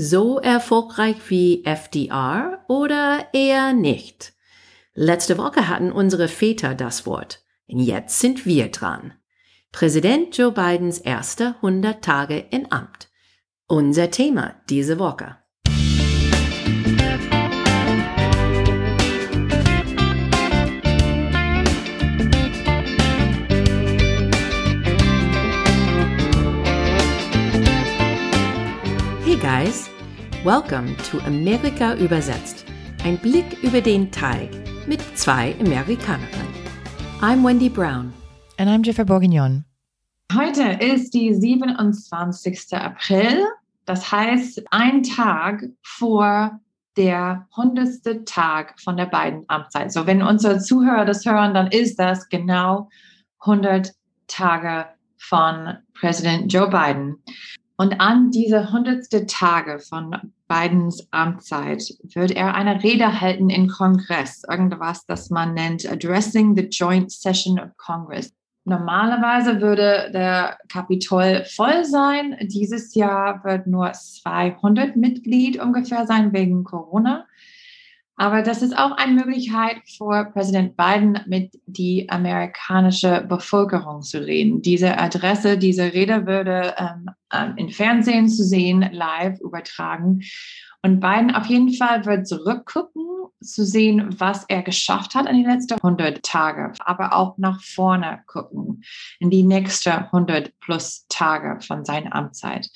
So erfolgreich wie FDR oder eher nicht? Letzte Woche hatten unsere Väter das Wort. Jetzt sind wir dran. Präsident Joe Bidens erste 100 Tage in Amt. Unser Thema diese Woche. Guys, welcome to Amerika übersetzt. Ein Blick über den Teig mit zwei Amerikanerinnen. I'm Wendy Brown. And I'm Jennifer Bourguignon. Heute ist die 27. April. Das heißt, ein Tag vor der 100. Tag von der beiden Amtszeit. So, wenn unsere Zuhörer das hören, dann ist das genau 100 Tage von Präsident Joe Biden. Und an diese 100. Tage von Bidens Amtszeit wird er eine Rede halten im Kongress, irgendwas, das man nennt Addressing the Joint Session of Congress. Normalerweise würde der Kapitol voll sein. Dieses Jahr wird nur 200 Mitglied ungefähr sein wegen Corona. Aber das ist auch eine Möglichkeit für Präsident Biden, mit die amerikanische Bevölkerung zu reden. Diese Adresse, diese Rede würde ähm, ähm im Fernsehen zu sehen, live übertragen. Und Biden auf jeden Fall wird zurückgucken, zu sehen, was er geschafft hat in den letzten 100 Tage, aber auch nach vorne gucken, in die nächsten 100 plus Tage von seiner Amtszeit.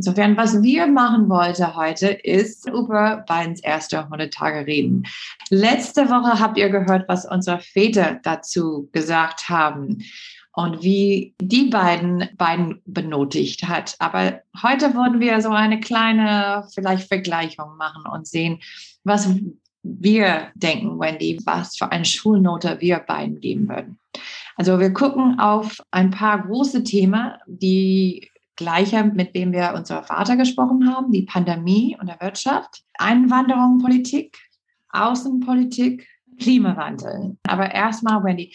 Insofern, was wir machen wollten heute, ist über Bidens erste 100 Tage reden. Letzte Woche habt ihr gehört, was unsere Väter dazu gesagt haben und wie die beiden beiden benotigt hat. Aber heute wollen wir so eine kleine vielleicht Vergleichung machen und sehen, was wir denken, Wendy, was für eine Schulnote wir beiden geben würden. Also wir gucken auf ein paar große Themen, die Gleiche, mit dem wir unser Vater gesprochen haben, die Pandemie und der Wirtschaft, Einwanderung, Politik, Außenpolitik, Klimawandel. Aber erstmal, Wendy,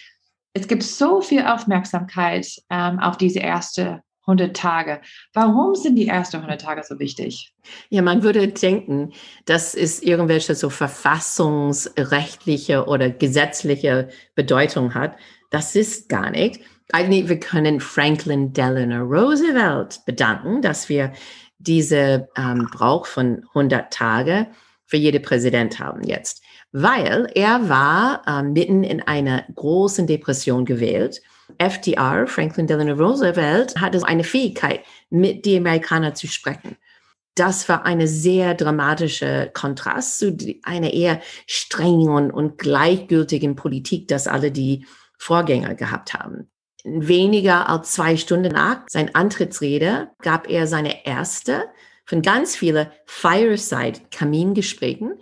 es gibt so viel Aufmerksamkeit ähm, auf diese erste 100 Tage. Warum sind die ersten 100 Tage so wichtig? Ja, man würde denken, dass es irgendwelche so verfassungsrechtliche oder gesetzliche Bedeutung hat. Das ist gar nicht eigentlich, wir können Franklin Delano Roosevelt bedanken, dass wir diese ähm, Brauch von 100 Tage für jede Präsident haben jetzt, weil er war ähm, mitten in einer großen Depression gewählt. FDR, Franklin Delano Roosevelt, hatte eine Fähigkeit, mit den Amerikanern zu sprechen. Das war eine sehr dramatische Kontrast zu einer eher strengen und, gleichgültigen Politik, das alle die Vorgänger gehabt haben weniger als zwei Stunden nach sein Antrittsrede gab er seine erste von ganz vielen Fireside-Kamingesprächen,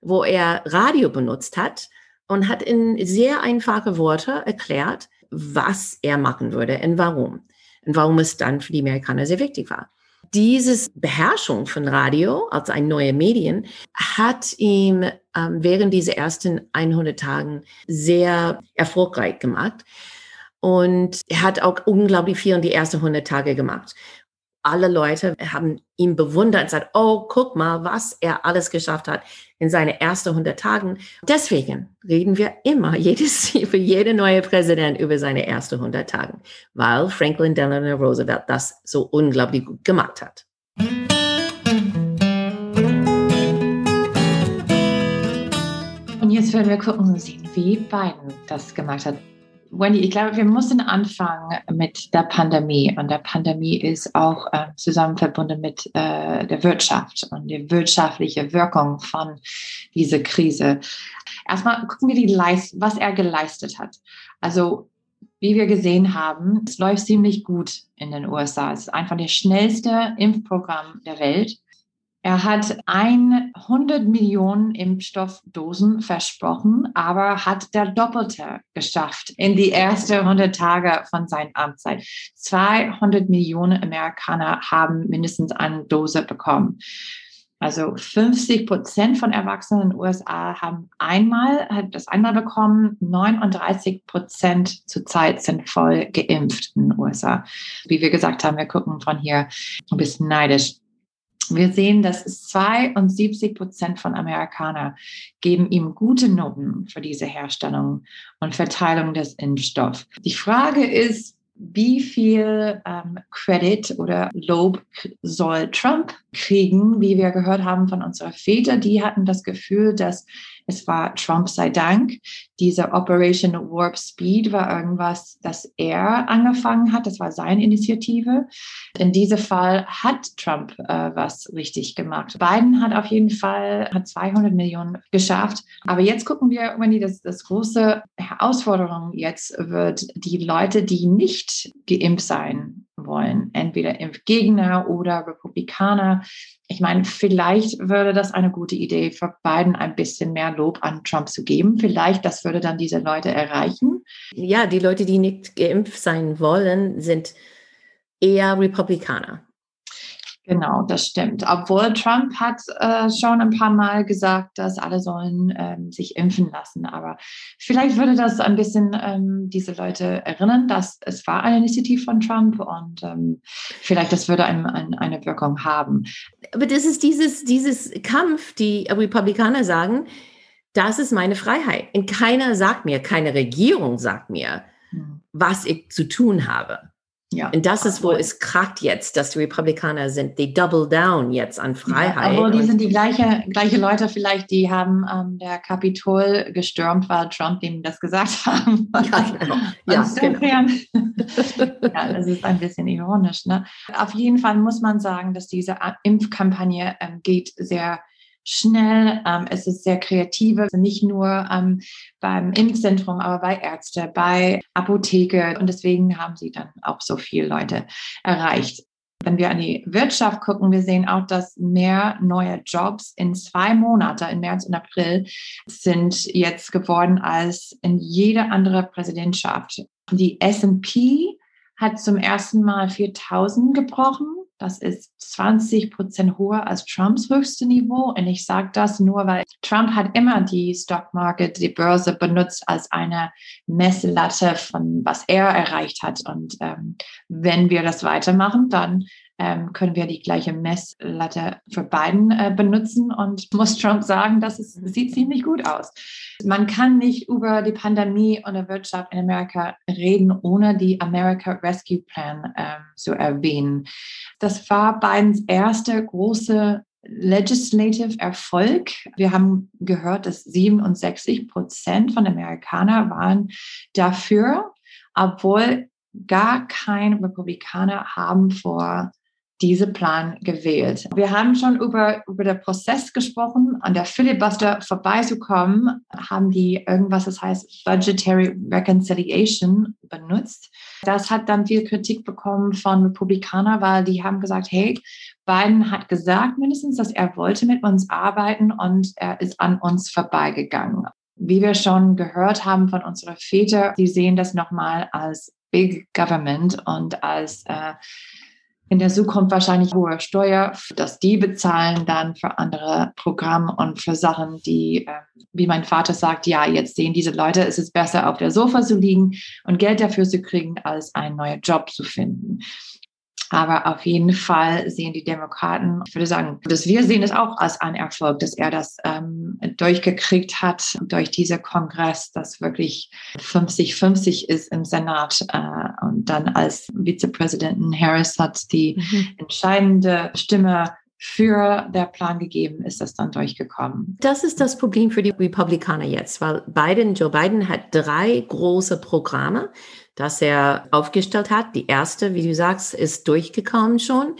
wo er Radio benutzt hat und hat in sehr einfache Worte erklärt, was er machen würde und warum. Und warum es dann für die Amerikaner sehr wichtig war. Dieses Beherrschung von Radio als ein neuer Medien hat ihm ähm, während dieser ersten 100 Tagen sehr erfolgreich gemacht. Und er hat auch unglaublich viel in die ersten 100 Tage gemacht. Alle Leute haben ihn bewundert und gesagt, oh, guck mal, was er alles geschafft hat in seinen ersten 100 Tagen. Deswegen reden wir immer, jedes, für jede neue Präsident über seine ersten 100 Tagen, weil Franklin Delano Roosevelt das so unglaublich gut gemacht hat. Und jetzt werden wir gucken sehen, wie Biden das gemacht hat. Wendy, ich glaube, wir müssen anfangen mit der Pandemie. Und der Pandemie ist auch äh, zusammen verbunden mit äh, der Wirtschaft und die wirtschaftliche Wirkung von dieser Krise. Erstmal gucken wir, die Leist was er geleistet hat. Also, wie wir gesehen haben, es läuft ziemlich gut in den USA. Es ist einfach das schnellste Impfprogramm der Welt. Er hat 100 Millionen Impfstoffdosen versprochen, aber hat der Doppelte geschafft in die ersten 100 Tage von seiner Amtszeit. 200 Millionen Amerikaner haben mindestens eine Dose bekommen. Also 50 Prozent von Erwachsenen in den USA haben einmal, hat das einmal bekommen. 39 Prozent zurzeit sind voll geimpft in den USA. Wie wir gesagt haben, wir gucken von hier ein bisschen neidisch. Wir sehen, dass 72 Prozent von Amerikanern geben ihm gute Noten für diese Herstellung und Verteilung des Impfstoffs. Die Frage ist, wie viel ähm, Credit oder Lob soll Trump kriegen? Wie wir gehört haben von unserer Väter, die hatten das Gefühl, dass es war Trump sei Dank. Diese Operation Warp Speed war irgendwas, das er angefangen hat. Das war seine Initiative. In diesem Fall hat Trump äh, was richtig gemacht. Biden hat auf jeden Fall hat 200 Millionen geschafft. Aber jetzt gucken wir, wenn die das, das große Herausforderung jetzt wird, die Leute, die nicht geimpft sein wollen, entweder Impfgegner oder Republikaner. Ich meine, vielleicht würde das eine gute Idee für Biden, ein bisschen mehr Lob an Trump zu geben. Vielleicht das würde dann diese Leute erreichen. Ja, die Leute, die nicht geimpft sein wollen, sind eher Republikaner. Genau, das stimmt. Obwohl Trump hat äh, schon ein paar Mal gesagt, dass alle sollen ähm, sich impfen lassen. Aber vielleicht würde das ein bisschen ähm, diese Leute erinnern, dass es war eine Initiative von Trump und ähm, vielleicht das würde ein, ein, eine Wirkung haben. Aber das ist dieses, dieses Kampf, die Republikaner sagen, das ist meine Freiheit. Und keiner sagt mir, keine Regierung sagt mir, hm. was ich zu tun habe. Ja. Und das ist, wo es krackt jetzt, dass die Republikaner sind, die double down jetzt an Freiheit. Ja, aber die sind die gleiche, gleiche Leute vielleicht, die haben ähm, der Kapitol gestürmt, weil Trump ihm das gesagt haben. Ja, genau. ja, genau. ja, das ist ein bisschen ironisch. Ne? Auf jeden Fall muss man sagen, dass diese Impfkampagne ähm, geht sehr schnell, ähm, es ist sehr kreativ, also nicht nur ähm, beim Impfzentrum, aber bei Ärzte, bei Apotheke und deswegen haben sie dann auch so viele Leute erreicht. Wenn wir an die Wirtschaft gucken, wir sehen auch, dass mehr neue Jobs in zwei Monate, im März und April, sind jetzt geworden als in jeder andere Präsidentschaft. Die S&P hat zum ersten Mal 4000 gebrochen das ist 20 Prozent höher als Trumps höchste Niveau. Und ich sage das nur, weil Trump hat immer die Stock Market, die Börse benutzt als eine Messlatte von was er erreicht hat. Und ähm, wenn wir das weitermachen, dann ähm, können wir die gleiche Messlatte für Biden äh, benutzen und muss Trump sagen, dass es sieht ziemlich gut aus. Man kann nicht über die Pandemie und die Wirtschaft in Amerika reden, ohne die America Rescue Plan ähm, zu erwähnen. Das war Bidens erste große Legislative Erfolg. Wir haben gehört, dass 67 Prozent von Amerikanern waren dafür, obwohl gar kein Republikaner haben vor diese Plan gewählt. Wir haben schon über, über den Prozess gesprochen. An der Filibuster vorbeizukommen, haben die irgendwas, das heißt Budgetary Reconciliation benutzt. Das hat dann viel Kritik bekommen von Republikanern, weil die haben gesagt, hey, Biden hat gesagt mindestens, dass er wollte mit uns arbeiten und er ist an uns vorbeigegangen. Wie wir schon gehört haben von unseren Vätern, die sehen das nochmal als Big Government und als äh, in der Zukunft wahrscheinlich hohe Steuer, dass die bezahlen dann für andere Programme und für Sachen, die, äh, wie mein Vater sagt, ja, jetzt sehen diese Leute, es ist besser auf der Sofa zu liegen und Geld dafür zu kriegen, als einen neuen Job zu finden. Aber auf jeden Fall sehen die Demokraten, ich würde sagen, dass wir sehen es auch als ein Erfolg, dass er das ähm, durchgekriegt hat durch diesen Kongress, das wirklich 50-50 ist im Senat. Äh, und dann als Vizepräsidentin Harris hat die mhm. entscheidende Stimme für der Plan gegeben, ist das dann durchgekommen. Das ist das Problem für die Republikaner jetzt, weil Biden, Joe Biden hat drei große Programme, das er aufgestellt hat. Die erste, wie du sagst, ist durchgekommen schon.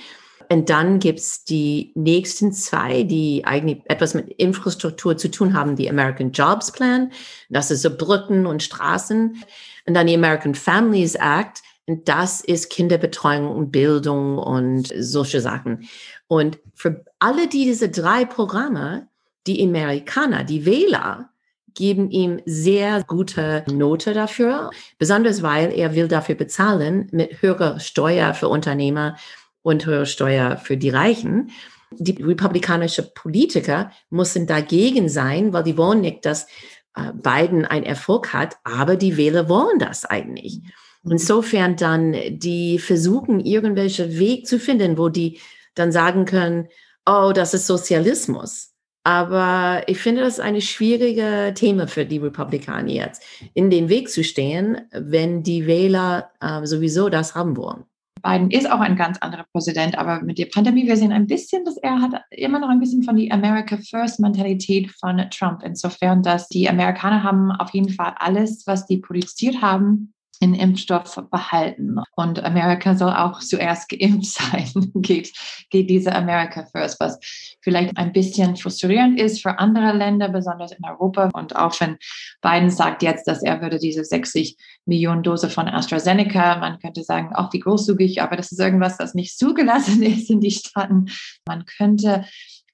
Und dann gibt's die nächsten zwei, die eigentlich etwas mit Infrastruktur zu tun haben. Die American Jobs Plan, das ist so Brücken und Straßen. Und dann die American Families Act, und das ist Kinderbetreuung und Bildung und solche Sachen. Und für alle diese drei Programme, die Amerikaner, die Wähler, geben ihm sehr gute Note dafür, besonders weil er will dafür bezahlen mit höherer Steuer für Unternehmer und höherer Steuer für die Reichen. Die republikanische Politiker müssen dagegen sein, weil die wollen nicht, dass äh, Biden einen Erfolg hat, aber die Wähler wollen das eigentlich. Insofern dann, die versuchen, irgendwelche Weg zu finden, wo die dann sagen können, oh, das ist Sozialismus. Aber ich finde das eine schwierige Thema für die Republikaner jetzt, in den Weg zu stehen, wenn die Wähler äh, sowieso das haben wollen. Biden ist auch ein ganz anderer Präsident, aber mit der Pandemie, wir sehen ein bisschen, dass er hat immer noch ein bisschen von die America First Mentalität von Trump. Insofern, dass die Amerikaner haben auf jeden Fall alles, was die produziert haben, in Impfstoff behalten. Und Amerika soll auch zuerst geimpft sein, geht, geht diese America First, was vielleicht ein bisschen frustrierend ist für andere Länder, besonders in Europa. Und auch wenn Biden sagt jetzt, dass er würde diese 60 Millionen Dose von AstraZeneca, man könnte sagen, auch wie großzügig, aber das ist irgendwas, das nicht zugelassen ist in die Staaten. Man könnte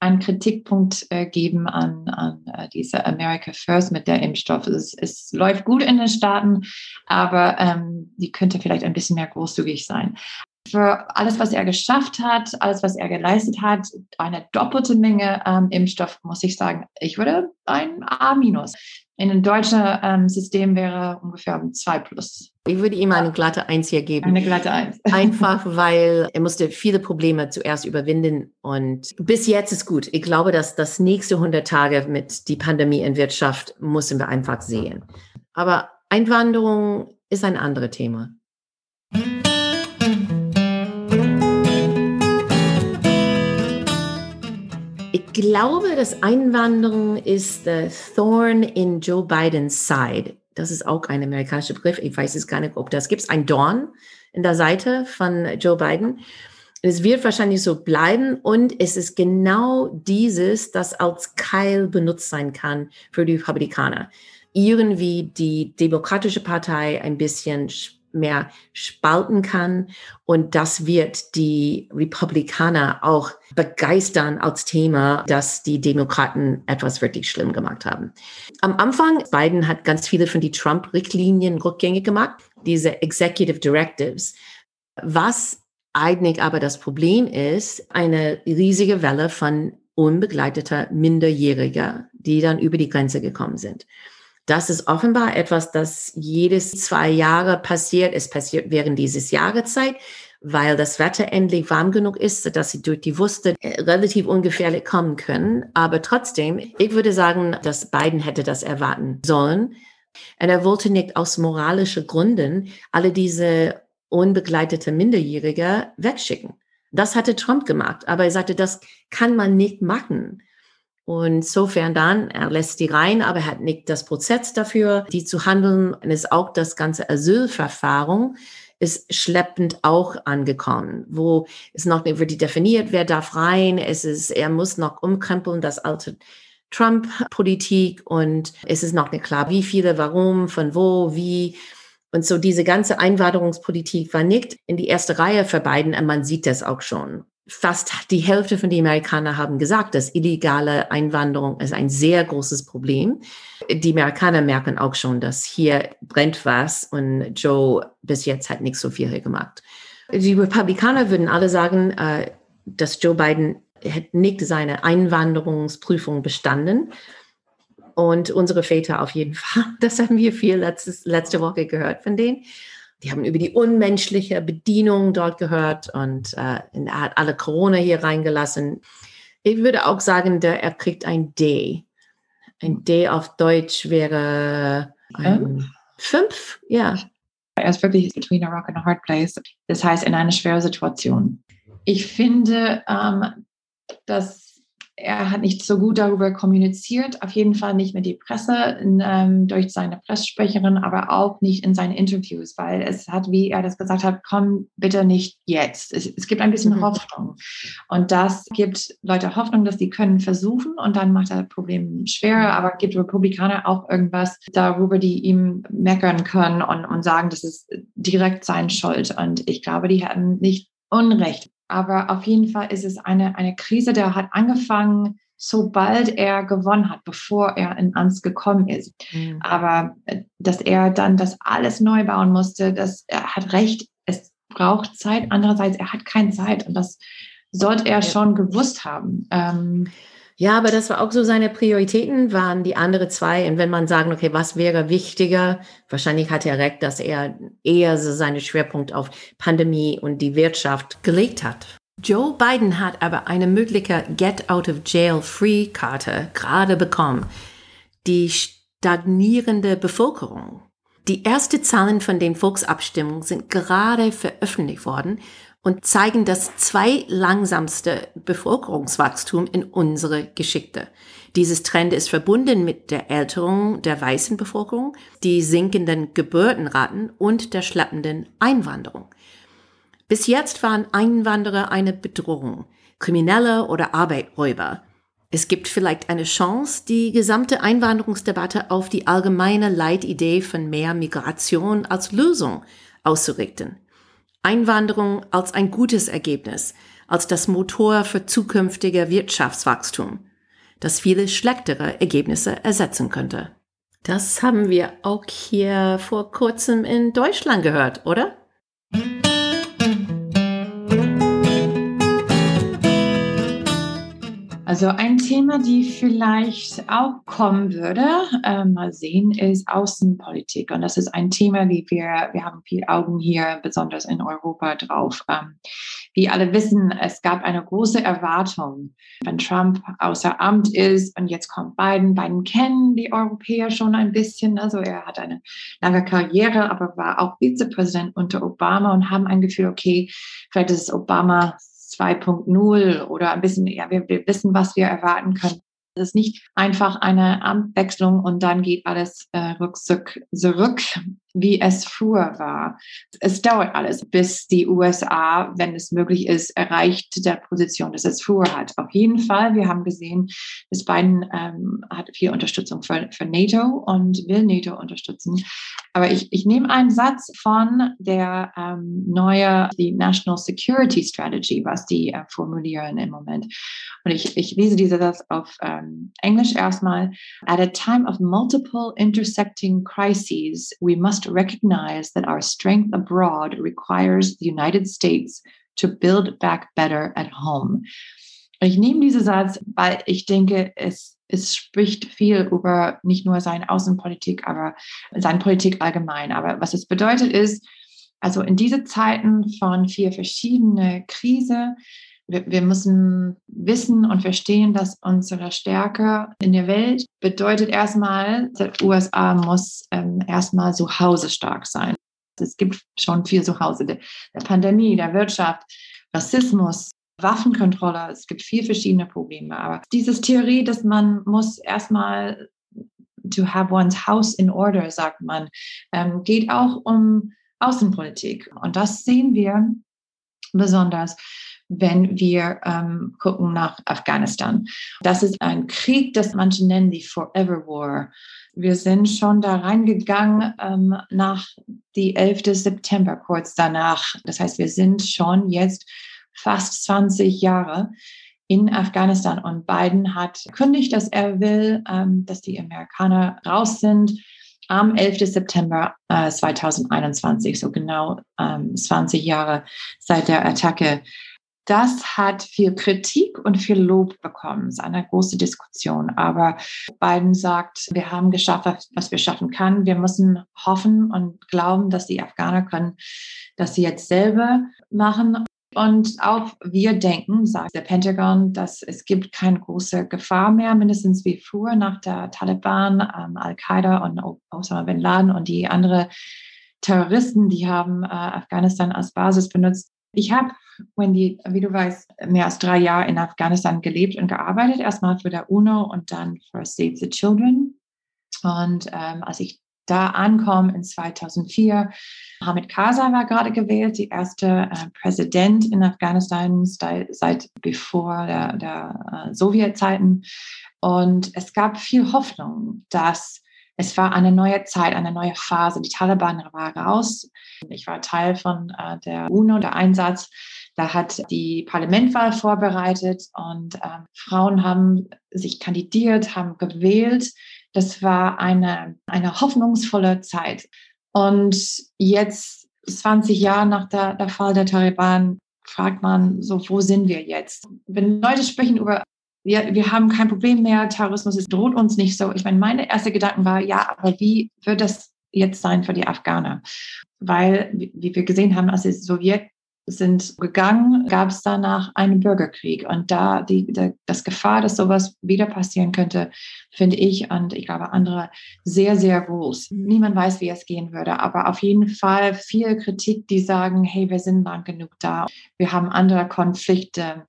einen Kritikpunkt äh, geben an, an äh, diese America First mit der Impfstoff. Es, es läuft gut in den Staaten, aber ähm, die könnte vielleicht ein bisschen mehr großzügig sein. Für alles, was er geschafft hat, alles, was er geleistet hat, eine doppelte Menge ähm, Impfstoff, muss ich sagen, ich würde ein A. In einem deutschen ähm, System wäre ungefähr ein 2 plus. Ich würde ihm eine glatte Eins hier geben. Eine glatte Eins. Einfach, weil er musste viele Probleme zuerst überwinden und bis jetzt ist gut. Ich glaube, dass das nächste 100 Tage mit die Pandemie in Wirtschaft müssen wir einfach sehen. Aber Einwanderung ist ein anderes Thema. Ich glaube, dass Einwanderung ist the thorn in Joe Bidens side das ist auch ein amerikanischer Begriff, ich weiß es gar nicht, ob das gibt, ein Dorn in der Seite von Joe Biden. Es wird wahrscheinlich so bleiben und es ist genau dieses, das als Keil benutzt sein kann für die Republikaner. Irgendwie die Demokratische Partei ein bisschen mehr spalten kann. Und das wird die Republikaner auch begeistern als Thema, dass die Demokraten etwas wirklich schlimm gemacht haben. Am Anfang, Biden hat ganz viele von die Trump-Richtlinien rückgängig gemacht, diese Executive Directives. Was eigentlich aber das Problem ist, eine riesige Welle von unbegleiteter Minderjähriger, die dann über die Grenze gekommen sind. Das ist offenbar etwas, das jedes zwei Jahre passiert. Es passiert während dieses Jahreszeit, weil das Wetter endlich warm genug ist, dass sie durch die Wüste äh, relativ ungefährlich kommen können. Aber trotzdem, ich würde sagen, dass Biden hätte das erwarten sollen. Und er wollte nicht aus moralischen Gründen alle diese unbegleitete Minderjährige wegschicken. Das hatte Trump gemacht, aber er sagte, das kann man nicht machen. Und insofern dann, er lässt die rein, aber er hat nicht das Prozess dafür, die zu handeln. Und ist auch das ganze Asylverfahren ist schleppend auch angekommen, wo es noch nicht wirklich definiert, wer darf rein. Es ist, er muss noch umkrempeln, das alte Trump-Politik und es ist noch nicht klar, wie viele, warum, von wo, wie. Und so diese ganze Einwanderungspolitik war nicht in die erste Reihe für Biden und man sieht das auch schon fast die Hälfte von den Amerikanern haben gesagt, dass illegale Einwanderung ist ein sehr großes Problem. Die Amerikaner merken auch schon, dass hier brennt was und Joe bis jetzt hat nicht so viel gemacht. Die Republikaner würden alle sagen, äh, dass Joe Biden nicht seine Einwanderungsprüfung bestanden. Und unsere Väter auf jeden Fall. Das haben wir viel letztes, letzte Woche gehört von denen. Die haben über die unmenschliche Bedienung dort gehört und äh, er hat alle Corona hier reingelassen. Ich würde auch sagen, der, er kriegt ein D. Ein D auf Deutsch wäre ein fünf, ja. Er ist wirklich between a rock and a hard place. Das heißt, in einer schweren Situation. Ich finde, ähm, dass er hat nicht so gut darüber kommuniziert, auf jeden Fall nicht mit der Presse, ähm, durch seine Pressesprecherin, aber auch nicht in seinen Interviews, weil es hat, wie er das gesagt hat, komm bitte nicht jetzt. Es, es gibt ein bisschen mhm. Hoffnung. Und das gibt Leute Hoffnung, dass sie können versuchen und dann macht das Problem schwerer, aber gibt Republikaner auch irgendwas darüber, die ihm meckern können und, und sagen, das ist direkt sein Schuld. Und ich glaube, die hatten nicht Unrecht. Aber auf jeden Fall ist es eine, eine Krise, der hat angefangen, sobald er gewonnen hat, bevor er in Amts gekommen ist. Mhm. Aber äh, dass er dann das alles neu bauen musste, das, er hat recht, es braucht Zeit. Andererseits, er hat keine Zeit und das sollte er schon gewusst haben. Ähm, ja, aber das war auch so seine Prioritäten, waren die andere zwei. Und wenn man sagen, okay, was wäre wichtiger? Wahrscheinlich hat er recht, dass er eher so seinen Schwerpunkt auf Pandemie und die Wirtschaft gelegt hat. Joe Biden hat aber eine mögliche Get-out-of-jail-free-Karte gerade bekommen. Die stagnierende Bevölkerung. Die ersten Zahlen von den Volksabstimmungen sind gerade veröffentlicht worden und zeigen das zwei langsamste Bevölkerungswachstum in unserer Geschichte. Dieses Trend ist verbunden mit der Älterung der weißen Bevölkerung, die sinkenden Geburtenraten und der schleppenden Einwanderung. Bis jetzt waren Einwanderer eine Bedrohung, Kriminelle oder Arbeiträuber. Es gibt vielleicht eine Chance, die gesamte Einwanderungsdebatte auf die allgemeine Leitidee von mehr Migration als Lösung auszurichten. Einwanderung als ein gutes Ergebnis, als das Motor für zukünftige Wirtschaftswachstum, das viele schlechtere Ergebnisse ersetzen könnte. Das haben wir auch hier vor kurzem in Deutschland gehört, oder? Also ein Thema, die vielleicht auch kommen würde, äh, mal sehen, ist Außenpolitik. Und das ist ein Thema, wie wir, wir haben viel Augen hier, besonders in Europa drauf. Ähm, wie alle wissen, es gab eine große Erwartung, wenn Trump außer Amt ist und jetzt kommt Biden. Biden kennen die Europäer schon ein bisschen. Also er hat eine lange Karriere, aber war auch Vizepräsident unter Obama und haben ein Gefühl, okay, vielleicht ist es Obama 2.0 oder ein bisschen, ja, wir, wir wissen, was wir erwarten können. Es ist nicht einfach eine Amtwechslung und dann geht alles äh, rückzug, zurück wie es früher war. Es dauert alles, bis die USA, wenn es möglich ist, erreicht der Position, dass es früher hat. Auf jeden Fall, wir haben gesehen, dass Biden ähm, hat viel Unterstützung für, für NATO und will NATO unterstützen. Aber ich, ich nehme einen Satz von der ähm, neue, die National Security Strategy, was die äh, formulieren im Moment. Und ich, ich lese diesen Satz auf ähm, Englisch erstmal. At a time of multiple intersecting crises, we must must recognize that our strength abroad requires the United States to build back better at home. Ich nehme diesen Satz, weil ich denke, es, es spricht viel über nicht nur seine Außenpolitik, aber seine Politik allgemein. Aber was es bedeutet ist, also in diese Zeiten von vier verschiedene Krisen, wir, wir müssen wissen und verstehen, dass unsere Stärke in der Welt bedeutet erstmal, die USA muss ähm, erstmal zu Hause stark sein. Es gibt schon viel zu Hause, der, der Pandemie, der Wirtschaft, Rassismus, Waffenkontrolle. Es gibt vier verschiedene Probleme. Aber diese Theorie, dass man muss erstmal to have one's house in order, sagt man, ähm, geht auch um Außenpolitik. Und das sehen wir besonders wenn wir ähm, gucken nach Afghanistan. Das ist ein Krieg, das manche nennen die Forever War. Wir sind schon da reingegangen ähm, nach die 11. September, kurz danach. Das heißt, wir sind schon jetzt fast 20 Jahre in Afghanistan und Biden hat kündigt, dass er will, ähm, dass die Amerikaner raus sind am 11. September äh, 2021, so genau ähm, 20 Jahre seit der Attacke das hat viel Kritik und viel Lob bekommen. Es ist eine große Diskussion. Aber Biden sagt, wir haben geschafft, was wir schaffen können. Wir müssen hoffen und glauben, dass die Afghaner können, dass sie jetzt selber machen. Und auch wir denken, sagt der Pentagon, dass es gibt keine große Gefahr mehr, mindestens wie früher nach der Taliban, ähm, Al-Qaida und Osama bin Laden und die anderen Terroristen, die haben äh, Afghanistan als Basis benutzt. Ich habe Wendy, wie du weißt, mehr als drei Jahre in Afghanistan gelebt und gearbeitet, erstmal für der UNO und dann für Save the Children. Und ähm, als ich da ankomme in 2004, Hamid Karzai war gerade gewählt, die erste äh, Präsident in Afghanistan seit, bevor der, der äh, Sowjetzeiten. Und es gab viel Hoffnung, dass es war eine neue Zeit, eine neue Phase. Die Taliban waren raus. Ich war Teil von äh, der UNO, der Einsatz. Da hat die Parlamentwahl vorbereitet und äh, Frauen haben sich kandidiert, haben gewählt. Das war eine, eine hoffnungsvolle Zeit. Und jetzt, 20 Jahre nach der, der Fall der Taliban, fragt man so, wo sind wir jetzt? Wenn Leute sprechen über, wir, wir haben kein Problem mehr, Terrorismus es droht uns nicht so. Ich meine, meine erste Gedanken war, ja, aber wie wird das jetzt sein für die Afghaner? Weil, wie wir gesehen haben, als die Sowjet sind gegangen, gab es danach einen Bürgerkrieg. Und da die, die, das Gefahr, dass sowas wieder passieren könnte, finde ich und ich glaube andere sehr, sehr groß. Niemand weiß, wie es gehen würde, aber auf jeden Fall viel Kritik, die sagen, hey, wir sind lang genug da. Wir haben andere Konflikte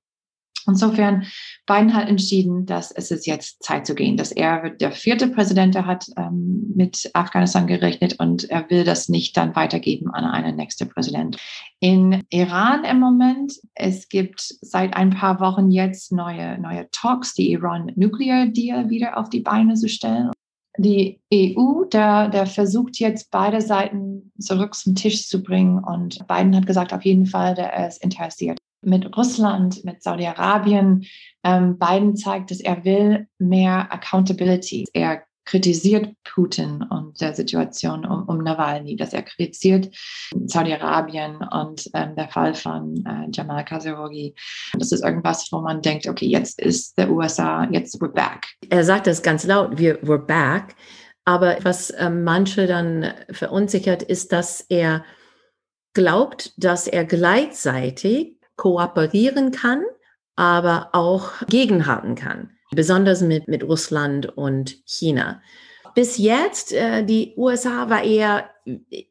Insofern, Biden hat entschieden, dass es ist jetzt Zeit zu gehen, dass er der vierte Präsident hat ähm, mit Afghanistan gerechnet und er will das nicht dann weitergeben an einen nächsten Präsident. In Iran im Moment, es gibt seit ein paar Wochen jetzt neue, neue Talks, die Iran Nuclear Deal wieder auf die Beine zu stellen. Die EU, der, der versucht jetzt beide Seiten zurück zum Tisch zu bringen und Biden hat gesagt, auf jeden Fall, der ist interessiert mit Russland, mit Saudi-Arabien. Ähm, Biden zeigt, dass er will mehr Accountability. Er kritisiert Putin und der Situation um, um Nawalny, dass er kritisiert Saudi-Arabien und ähm, der Fall von äh, Jamal Khashoggi. Das ist irgendwas, wo man denkt, okay, jetzt ist der USA, jetzt we're back. Er sagt das ganz laut, wir we're back. Aber was äh, manche dann verunsichert, ist, dass er glaubt, dass er gleichzeitig kooperieren kann, aber auch gegenhalten kann, besonders mit, mit Russland und China. Bis jetzt, äh, die USA war eher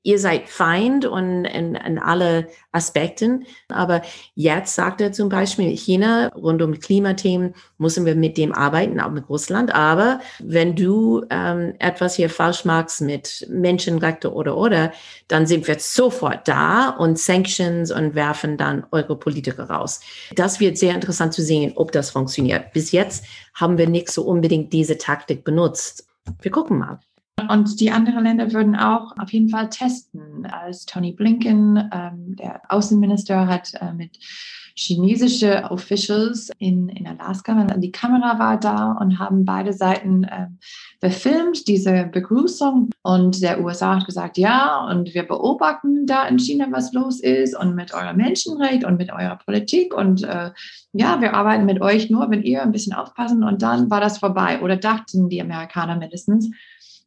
ihr seid Feind und in, in alle Aspekten. Aber jetzt sagt er zum Beispiel, China rund um Klimathemen müssen wir mit dem arbeiten, auch mit Russland. Aber wenn du ähm, etwas hier falsch machst mit Menschenrechte oder oder, dann sind wir sofort da und Sanctions und werfen dann eure Politiker raus. Das wird sehr interessant zu sehen, ob das funktioniert. Bis jetzt haben wir nicht so unbedingt diese Taktik benutzt. Wir gucken mal. Und die anderen Länder würden auch auf jeden Fall testen. Als Tony Blinken, ähm, der Außenminister, hat äh, mit chinesische Officials in, in Alaska, die Kamera war da und haben beide Seiten äh, befilmt, diese Begrüßung. Und der USA hat gesagt, ja, und wir beobachten da in China, was los ist und mit eurem Menschenrecht und mit eurer Politik. Und äh, ja, wir arbeiten mit euch nur, wenn ihr ein bisschen aufpassen. Und dann war das vorbei oder dachten die Amerikaner mindestens.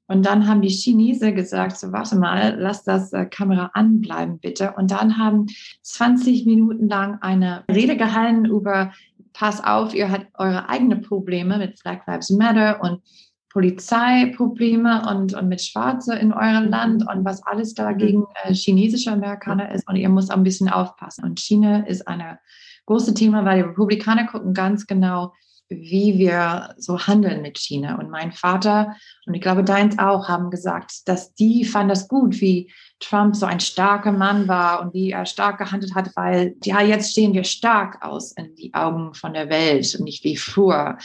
Und dann haben die Chinesen gesagt, so warte mal, lass das äh, Kamera anbleiben bitte. Und dann haben 20 Minuten lang eine Rede gehalten über, pass auf, ihr habt eure eigenen Probleme mit Black Lives Matter und Polizeiprobleme und, und mit Schwarze in eurem Land und was alles da mhm. gegen äh, chinesische Amerikaner ist. Und ihr müsst ein bisschen aufpassen. Und China ist ein großes Thema, weil die Republikaner gucken ganz genau, wie wir so handeln mit China. Und mein Vater und ich glaube deins auch haben gesagt, dass die fanden das gut, wie Trump so ein starker Mann war und wie er stark gehandelt hat, weil ja, jetzt stehen wir stark aus in die Augen von der Welt und nicht wie früher.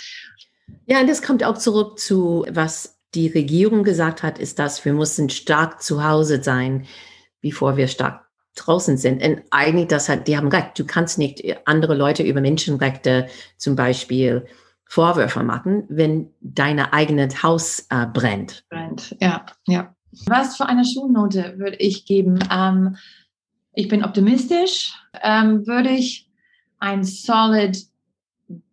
Ja, und das kommt auch zurück zu, was die Regierung gesagt hat, ist, dass wir müssen stark zu Hause sein, bevor wir stark draußen sind. Und eigentlich, das hat, die haben recht. Du kannst nicht andere Leute über Menschenrechte zum Beispiel Vorwürfe machen, wenn deine eigene Haus äh, brennt. Brennt, ja, ja. Was für eine Schulnote würde ich geben? Ähm, ich bin optimistisch. Ähm, würde ich ein Solid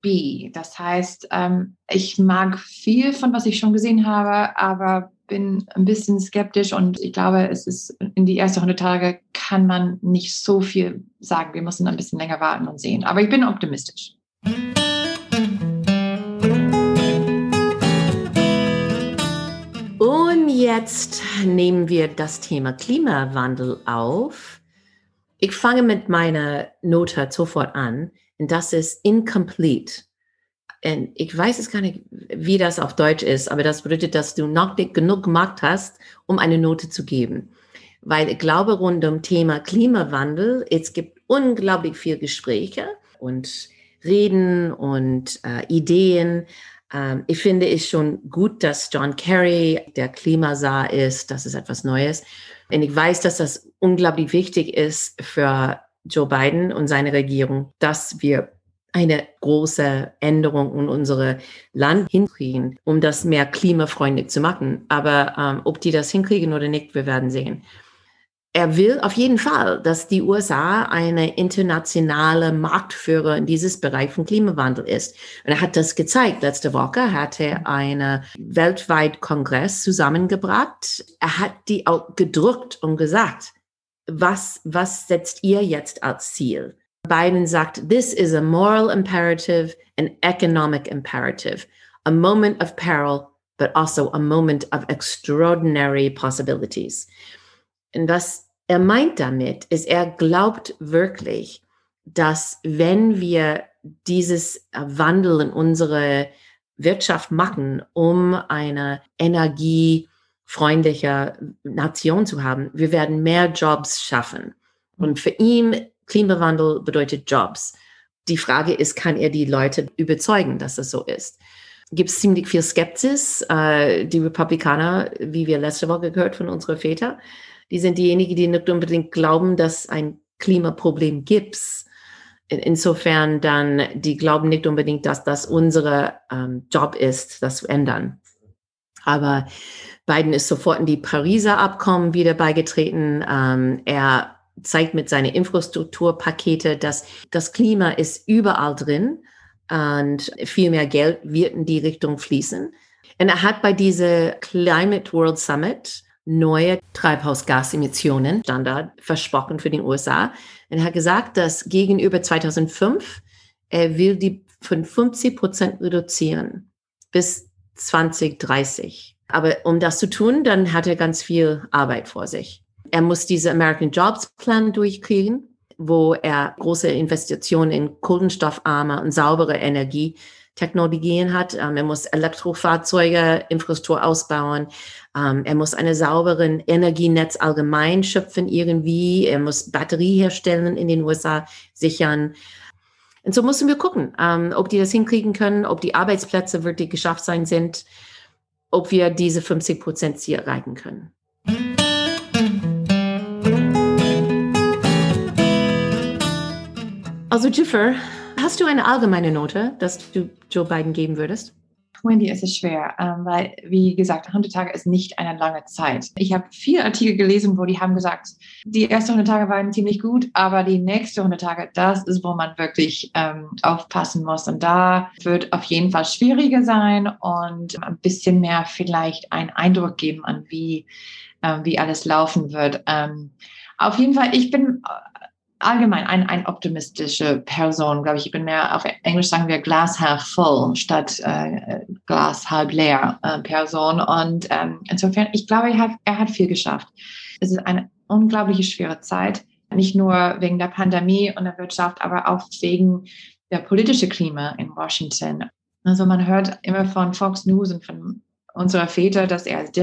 B. Das heißt, ähm, ich mag viel von was ich schon gesehen habe, aber bin ein bisschen skeptisch und ich glaube, es ist in die ersten 100 Tage kann man nicht so viel sagen. Wir müssen ein bisschen länger warten und sehen. Aber ich bin optimistisch. Und jetzt nehmen wir das Thema Klimawandel auf. Ich fange mit meiner Note sofort an. Und das ist incomplete. Ich weiß es gar nicht, wie das auf Deutsch ist, aber das bedeutet, dass du noch nicht genug gemacht hast, um eine Note zu geben. Weil ich glaube, rund um Thema Klimawandel, es gibt unglaublich viel Gespräche und Reden und äh, Ideen. Ähm, ich finde es schon gut, dass John Kerry der Klimasar ist. Das ist etwas Neues. Und ich weiß, dass das unglaublich wichtig ist für Joe Biden und seine Regierung, dass wir eine große Änderung in unsere Land hinkriegen, um das mehr klimafreundlich zu machen. Aber ähm, ob die das hinkriegen oder nicht, wir werden sehen. Er will auf jeden Fall, dass die USA eine internationale Marktführer in dieses Bereich von Klimawandel ist. Und er hat das gezeigt. Letzte Woche hat er einen weltweit Kongress zusammengebracht. Er hat die auch gedrückt und gesagt, was, was setzt ihr jetzt als Ziel? Biden sagt, this is a moral imperative, an economic imperative, a moment of peril, but also a moment of extraordinary possibilities. Und was er meint damit, ist, er glaubt wirklich, dass wenn wir dieses Wandel in unsere Wirtschaft machen, um eine energiefreundliche Nation zu haben, wir werden mehr Jobs schaffen. Und für ihn, Klimawandel bedeutet Jobs. Die Frage ist, kann er die Leute überzeugen, dass es so ist? Gibt es ziemlich viel Skepsis. Äh, die Republikaner, wie wir letzte Woche gehört von unseren Vätern, die sind diejenigen, die nicht unbedingt glauben, dass ein Klimaproblem gibt insofern dann, die glauben nicht unbedingt, dass das unser ähm, Job ist, das zu ändern. Aber Biden ist sofort in die Pariser Abkommen wieder beigetreten. Ähm, er zeigt mit seinen Infrastrukturpakete, dass das Klima ist überall drin und viel mehr Geld wird in die Richtung fließen. Und er hat bei dieser Climate World Summit neue Treibhausgasemissionen Standard versprochen für den USA. Er hat gesagt, dass gegenüber 2005 er will die von 50 Prozent reduzieren bis 2030. Aber um das zu tun, dann hat er ganz viel Arbeit vor sich. Er muss diese American Jobs Plan durchkriegen, wo er große Investitionen in kohlenstoffarme und saubere Energie Technologien hat. Ähm, er muss Elektrofahrzeuge, Infrastruktur ausbauen. Ähm, er muss einen sauberen Energienetz allgemein schöpfen irgendwie. Er muss Batterie herstellen in den USA sichern. Und so müssen wir gucken, ähm, ob die das hinkriegen können, ob die Arbeitsplätze wirklich geschafft sein sind, ob wir diese 50 Prozent Ziel erreichen können. Also Jiffer, Hast du eine allgemeine Note, dass du Joe Biden geben würdest? Wendy, es ist schwer, ähm, weil, wie gesagt, 100 Tage ist nicht eine lange Zeit. Ich habe viele Artikel gelesen, wo die haben gesagt, die ersten 100 Tage waren ziemlich gut, aber die nächsten 100 Tage, das ist, wo man wirklich ähm, aufpassen muss. Und da wird auf jeden Fall schwieriger sein und ein bisschen mehr vielleicht einen Eindruck geben an, wie, äh, wie alles laufen wird. Ähm, auf jeden Fall, ich bin allgemein ein, ein optimistische Person, glaube ich. Ich bin mehr auf Englisch sagen wir Glas half full statt äh, Glas halb leer äh, Person. Und ähm, insofern, ich glaube, er hat, er hat viel geschafft. Es ist eine unglaubliche schwere Zeit, nicht nur wegen der Pandemie und der Wirtschaft, aber auch wegen der politischen Klima in Washington. Also man hört immer von Fox News und von unserer Väter, dass er ist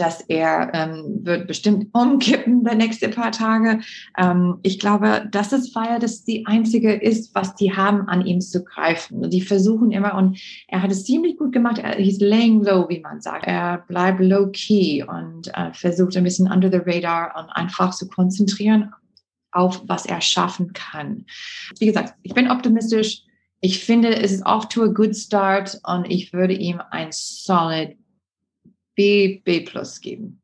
dass er ähm, wird bestimmt umkippen der nächste paar Tage. Ähm, ich glaube, das ist, weil das die einzige ist, was die haben, an ihm zu greifen. Die versuchen immer und er hat es ziemlich gut gemacht. Er ist laying low, wie man sagt. Er bleibt low key und äh, versucht ein bisschen under the radar und einfach zu konzentrieren auf, was er schaffen kann. Wie gesagt, ich bin optimistisch. Ich finde, es ist off to a good start und ich würde ihm ein solid B, B plus geben.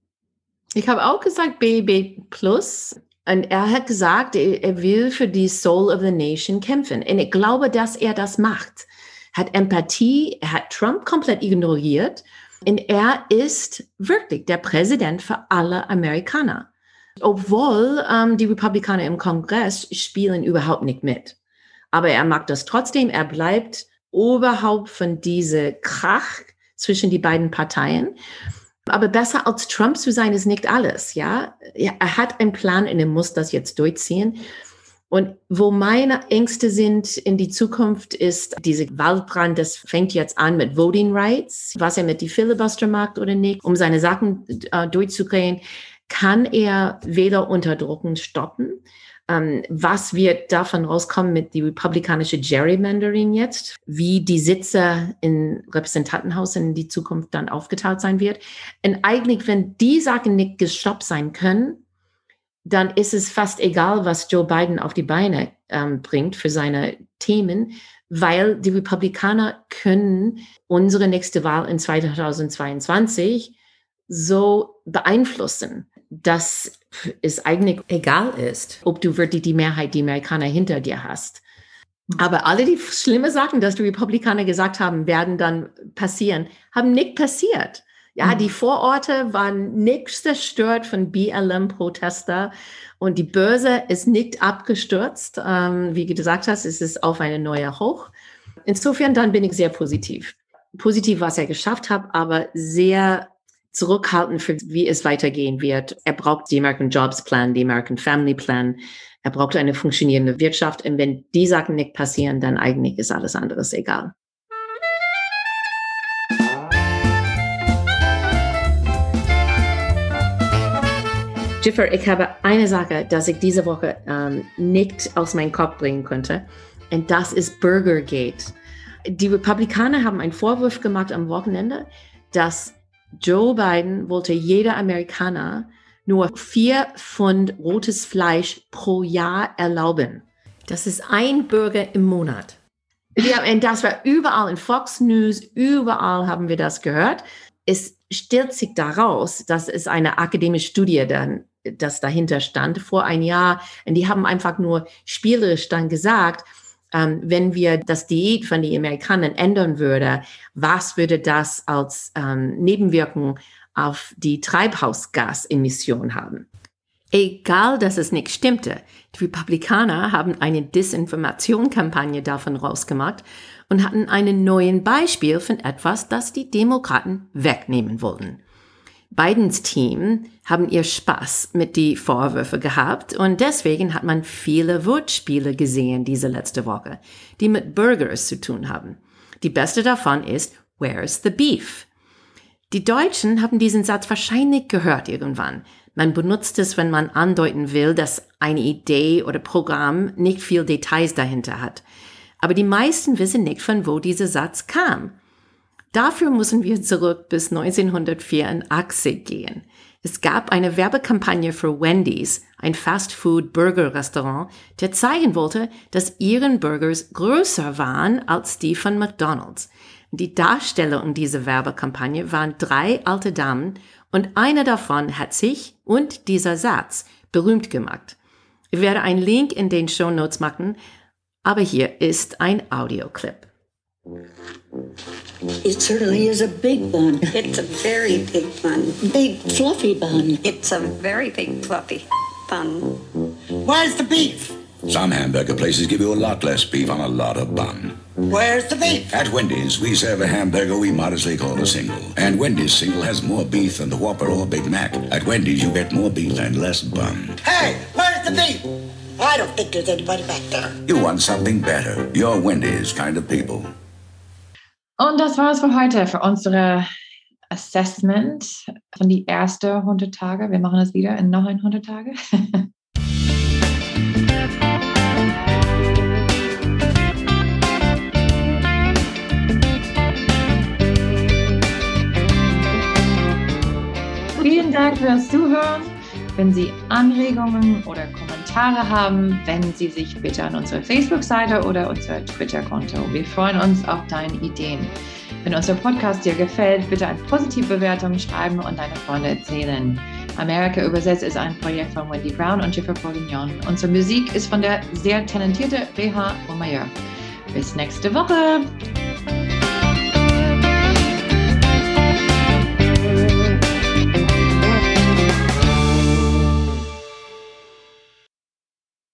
Ich habe auch gesagt B, B plus. Und er hat gesagt, er will für die Soul of the Nation kämpfen. Und ich glaube, dass er das macht. Hat Empathie, er hat Trump komplett ignoriert. Und er ist wirklich der Präsident für alle Amerikaner. Obwohl ähm, die Republikaner im Kongress spielen überhaupt nicht mit. Aber er mag das trotzdem. Er bleibt oberhalb von diese Krach zwischen die beiden Parteien. Aber besser als Trump zu sein, ist nicht alles, ja. Er hat einen Plan und er muss das jetzt durchziehen. Und wo meine Ängste sind in die Zukunft ist diese Waldbrand, das fängt jetzt an mit Voting Rights, was er mit die Filibuster macht oder nicht, um seine Sachen äh, durchzukriegen. Kann er Wähler unterdrücken, stoppen? Ähm, was wird davon rauskommen mit die republikanische Gerrymandering jetzt? Wie die Sitze im Repräsentantenhaus in die Zukunft dann aufgeteilt sein wird? Und eigentlich, wenn die Sachen nicht gestoppt sein können, dann ist es fast egal, was Joe Biden auf die Beine ähm, bringt für seine Themen, weil die Republikaner können unsere nächste Wahl in 2022 so beeinflussen dass es eigentlich egal ist, ob du wirklich die Mehrheit, die Amerikaner hinter dir hast. Aber alle die schlimmen Sachen, dass die Republikaner gesagt haben, werden dann passieren, haben nicht passiert. Ja, mhm. die Vororte waren nicht zerstört von BLM-Protester und die Börse ist nicht abgestürzt. Ähm, wie du gesagt hast, es ist auf eine neue Hoch. Insofern dann bin ich sehr positiv. Positiv, was er geschafft hat, aber sehr zurückhaltend für wie es weitergehen wird. Er braucht die American Jobs Plan, die American Family Plan. Er braucht eine funktionierende Wirtschaft. Und wenn die Sachen nicht passieren, dann eigentlich ist alles anderes egal. Jiffer, ich habe eine Sache, dass ich diese Woche ähm, nicht aus meinem Kopf bringen konnte. Und das ist Burgergate. Die Republikaner haben einen Vorwurf gemacht am Wochenende, dass Joe Biden wollte jeder Amerikaner nur vier Pfund rotes Fleisch pro Jahr erlauben. Das ist ein Bürger im Monat. Ja, und das war überall in Fox News, überall haben wir das gehört. Es stellt sich daraus, dass es eine akademische Studie dann, das dahinter stand vor ein Jahr. Und die haben einfach nur spielerisch dann gesagt, ähm, wenn wir das Diät von den Amerikanern ändern würde, was würde das als ähm, Nebenwirkung auf die Treibhausgasemission haben? Egal, dass es nicht stimmte, die Republikaner haben eine Disinformationskampagne davon rausgemacht und hatten einen neuen Beispiel von etwas, das die Demokraten wegnehmen wollten. Bidens Team haben ihr Spaß mit die Vorwürfe gehabt und deswegen hat man viele Wortspiele gesehen diese letzte Woche, die mit Burgers zu tun haben. Die beste davon ist Where's the beef? Die Deutschen haben diesen Satz wahrscheinlich gehört irgendwann. Man benutzt es, wenn man andeuten will, dass eine Idee oder Programm nicht viel Details dahinter hat. Aber die meisten wissen nicht, von wo dieser Satz kam. Dafür müssen wir zurück bis 1984 gehen. Es gab eine Werbekampagne für Wendy's, ein Fast-Food-Burger-Restaurant, der zeigen wollte, dass ihren Burgers größer waren als die von McDonald's. Die Darsteller in dieser Werbekampagne waren drei alte Damen und eine davon hat sich und dieser Satz berühmt gemacht. Ich werde einen Link in den Show Notes machen, aber hier ist ein Audioclip. It certainly is a big bun. It's a very big bun. Big fluffy bun. It's a very big fluffy bun. Where's the beef? Some hamburger places give you a lot less beef on a lot of bun. Where's the beef? At Wendy's, we serve a hamburger we modestly call a single. And Wendy's single has more beef than the Whopper or Big Mac. At Wendy's, you get more beef and less bun. Hey, where's the beef? I don't think there's anybody back there. You want something better. You're Wendy's kind of people. Und das war es für heute, für unsere Assessment von die ersten 100 Tage. Wir machen das wieder in noch 100 Tage. Vielen Dank fürs Zuhören. Wenn Sie Anregungen oder Kommentare haben, wenden Sie sich bitte an unsere Facebook-Seite oder unser Twitter-Konto. Wir freuen uns auf deine Ideen. Wenn unser Podcast dir gefällt, bitte eine positive Bewertung schreiben und deine Freunde erzählen. Amerika übersetzt ist ein Projekt von Wendy Brown und Jennifer Bourguignon. Unsere Musik ist von der sehr talentierten BH Omayer. Bis nächste Woche.